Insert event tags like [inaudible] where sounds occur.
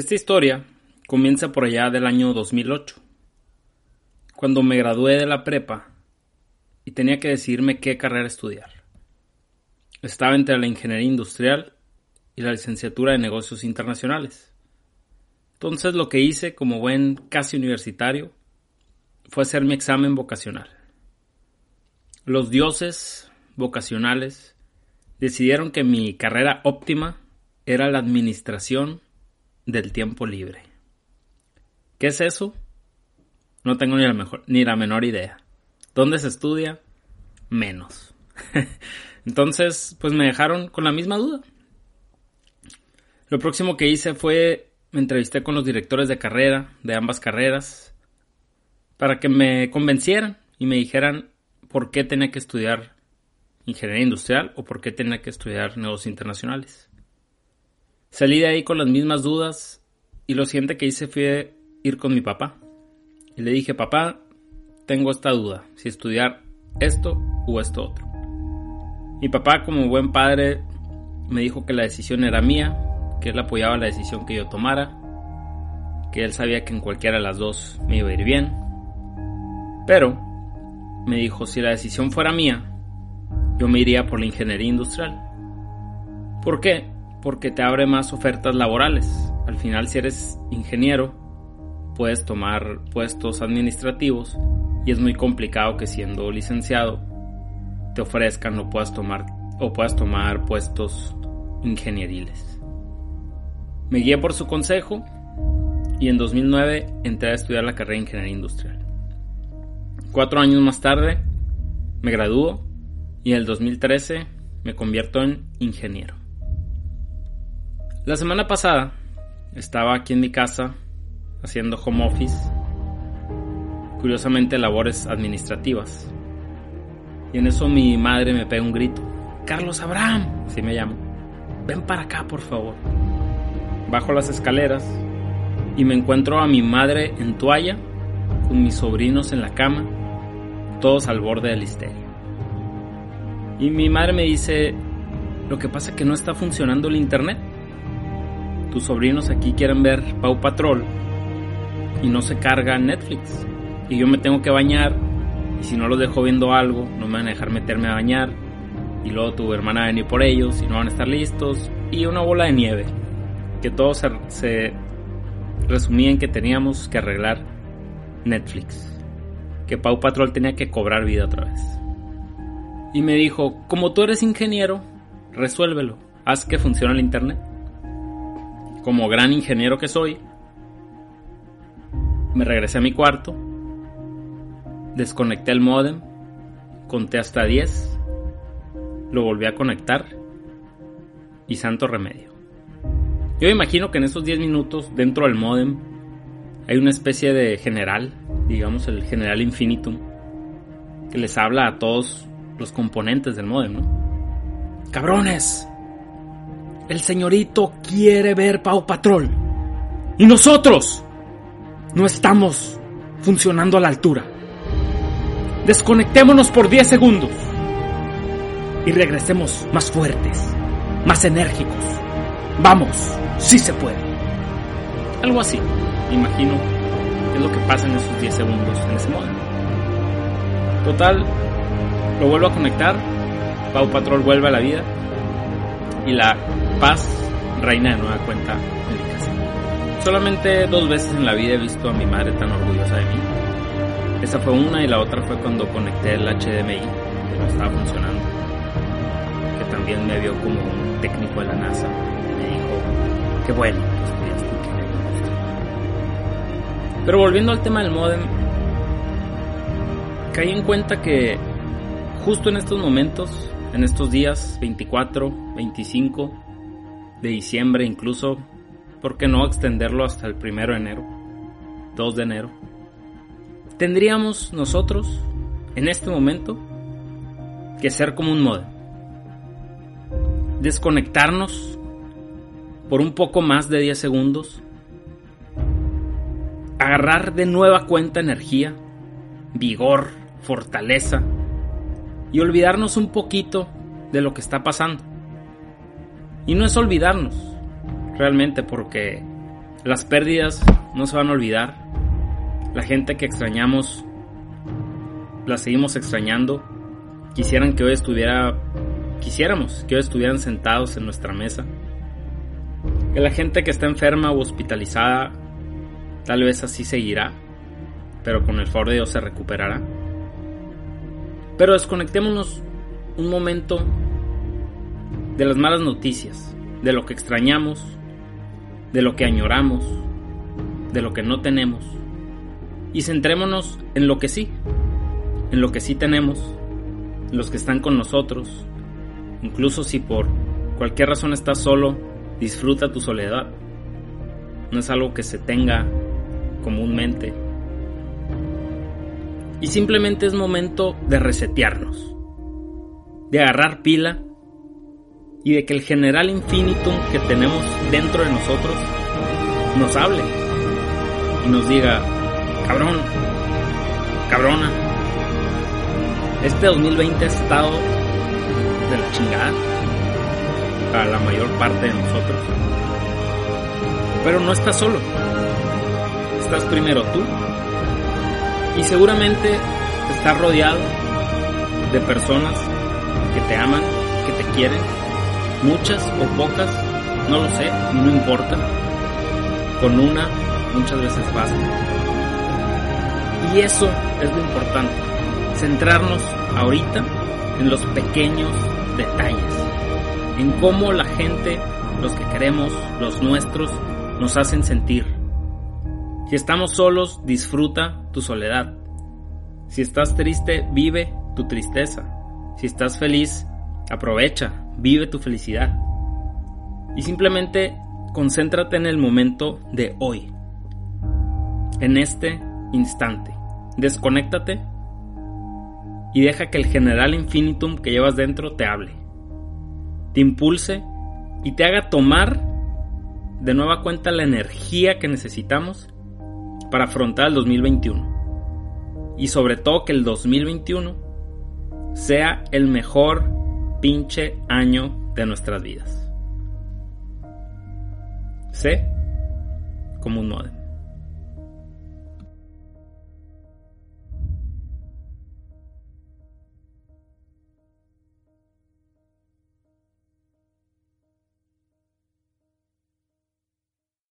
Esta historia comienza por allá del año 2008, cuando me gradué de la prepa y tenía que decidirme qué carrera estudiar. Estaba entre la ingeniería industrial y la licenciatura de negocios internacionales. Entonces lo que hice como buen casi universitario fue hacer mi examen vocacional. Los dioses vocacionales decidieron que mi carrera óptima era la administración del tiempo libre. ¿Qué es eso? No tengo ni la, mejor, ni la menor idea. ¿Dónde se estudia? Menos. [laughs] Entonces, pues me dejaron con la misma duda. Lo próximo que hice fue me entrevisté con los directores de carrera de ambas carreras para que me convencieran y me dijeran por qué tenía que estudiar ingeniería industrial o por qué tenía que estudiar negocios internacionales. Salí de ahí con las mismas dudas y lo siguiente que hice fue ir con mi papá. Y le dije, papá, tengo esta duda, si estudiar esto o esto otro. Mi papá, como buen padre, me dijo que la decisión era mía, que él apoyaba la decisión que yo tomara, que él sabía que en cualquiera de las dos me iba a ir bien. Pero me dijo, si la decisión fuera mía, yo me iría por la ingeniería industrial. ¿Por qué? Porque te abre más ofertas laborales. Al final, si eres ingeniero, puedes tomar puestos administrativos y es muy complicado que siendo licenciado te ofrezcan o puedas tomar o puedas tomar puestos ingenieriles. Me guié por su consejo y en 2009 entré a estudiar la carrera de ingeniería industrial. Cuatro años más tarde me graduó y en el 2013 me convierto en ingeniero. La semana pasada estaba aquí en mi casa haciendo home office, curiosamente labores administrativas. Y en eso mi madre me pega un grito. Carlos Abraham, así me llamo. Ven para acá, por favor. Bajo las escaleras y me encuentro a mi madre en toalla, con mis sobrinos en la cama, todos al borde del histeria. Y mi madre me dice, lo que pasa es que no está funcionando el internet tus sobrinos aquí quieren ver Pau Patrol y no se carga Netflix. Y yo me tengo que bañar y si no los dejo viendo algo, no me van a dejar meterme a bañar. Y luego tu hermana va a venir por ellos y no van a estar listos. Y una bola de nieve. Que todo se, se resumía en que teníamos que arreglar Netflix. Que Pau Patrol tenía que cobrar vida otra vez. Y me dijo, como tú eres ingeniero, resuélvelo. Haz que funcione el internet como gran ingeniero que soy, me regresé a mi cuarto, desconecté el modem, conté hasta 10, lo volví a conectar y santo remedio. Yo imagino que en esos 10 minutos dentro del modem hay una especie de general, digamos el general infinitum, que les habla a todos los componentes del modem, ¿no? ¡Cabrones! El señorito quiere ver Pau Patrol. Y nosotros no estamos funcionando a la altura. Desconectémonos por 10 segundos. Y regresemos más fuertes, más enérgicos. Vamos, sí se puede. Algo así, imagino, es lo que pasa en esos 10 segundos en ese modo. Total, lo vuelvo a conectar. Pau Patrol vuelve a la vida. Y la paz reina de nueva cuenta en mi casa. Solamente dos veces en la vida he visto a mi madre tan orgullosa de mí. Esa fue una y la otra fue cuando conecté el HDMI, que no estaba funcionando. Que también me vio como un técnico de la NASA. Y me dijo, qué bueno Pero volviendo al tema del modem, caí en cuenta que justo en estos momentos, en estos días 24, 25, de diciembre incluso, ¿por qué no extenderlo hasta el primero de enero? 2 de enero. Tendríamos nosotros, en este momento, que ser como un modem. Desconectarnos por un poco más de 10 segundos. Agarrar de nueva cuenta energía, vigor, fortaleza y olvidarnos un poquito de lo que está pasando. Y no es olvidarnos, realmente, porque Las pérdidas no se van a olvidar. La gente que extrañamos, la seguimos extrañando. Quisieran que hoy estuviera, quisiéramos que hoy estuvieran sentados en nuestra mesa. Que la gente que está enferma o hospitalizada, tal vez así seguirá, pero con el favor de Dios se recuperará. Pero desconectémonos un momento de las malas noticias, de lo que extrañamos, de lo que añoramos, de lo que no tenemos, y centrémonos en lo que sí, en lo que sí tenemos, en los que están con nosotros, incluso si por cualquier razón estás solo, disfruta tu soledad. No es algo que se tenga comúnmente. Y simplemente es momento de resetearnos, de agarrar pila y de que el general infinitum que tenemos dentro de nosotros nos hable y nos diga, cabrón, cabrona, este 2020 ha estado de la chingada para la mayor parte de nosotros. Pero no estás solo, estás primero tú y seguramente estás rodeado de personas que te aman, que te quieren muchas o pocas, no lo sé, no importa. Con una muchas veces basta. Y eso es lo importante, centrarnos ahorita en los pequeños detalles, en cómo la gente, los que queremos, los nuestros, nos hacen sentir. Si estamos solos, disfruta tu soledad. Si estás triste, vive tu tristeza. Si estás feliz, aprovecha, vive tu felicidad. Y simplemente concéntrate en el momento de hoy, en este instante. Desconéctate y deja que el general infinitum que llevas dentro te hable, te impulse y te haga tomar de nueva cuenta la energía que necesitamos para afrontar el 2021. Y sobre todo que el 2021 sea el mejor pinche año de nuestras vidas. Sé como un modem.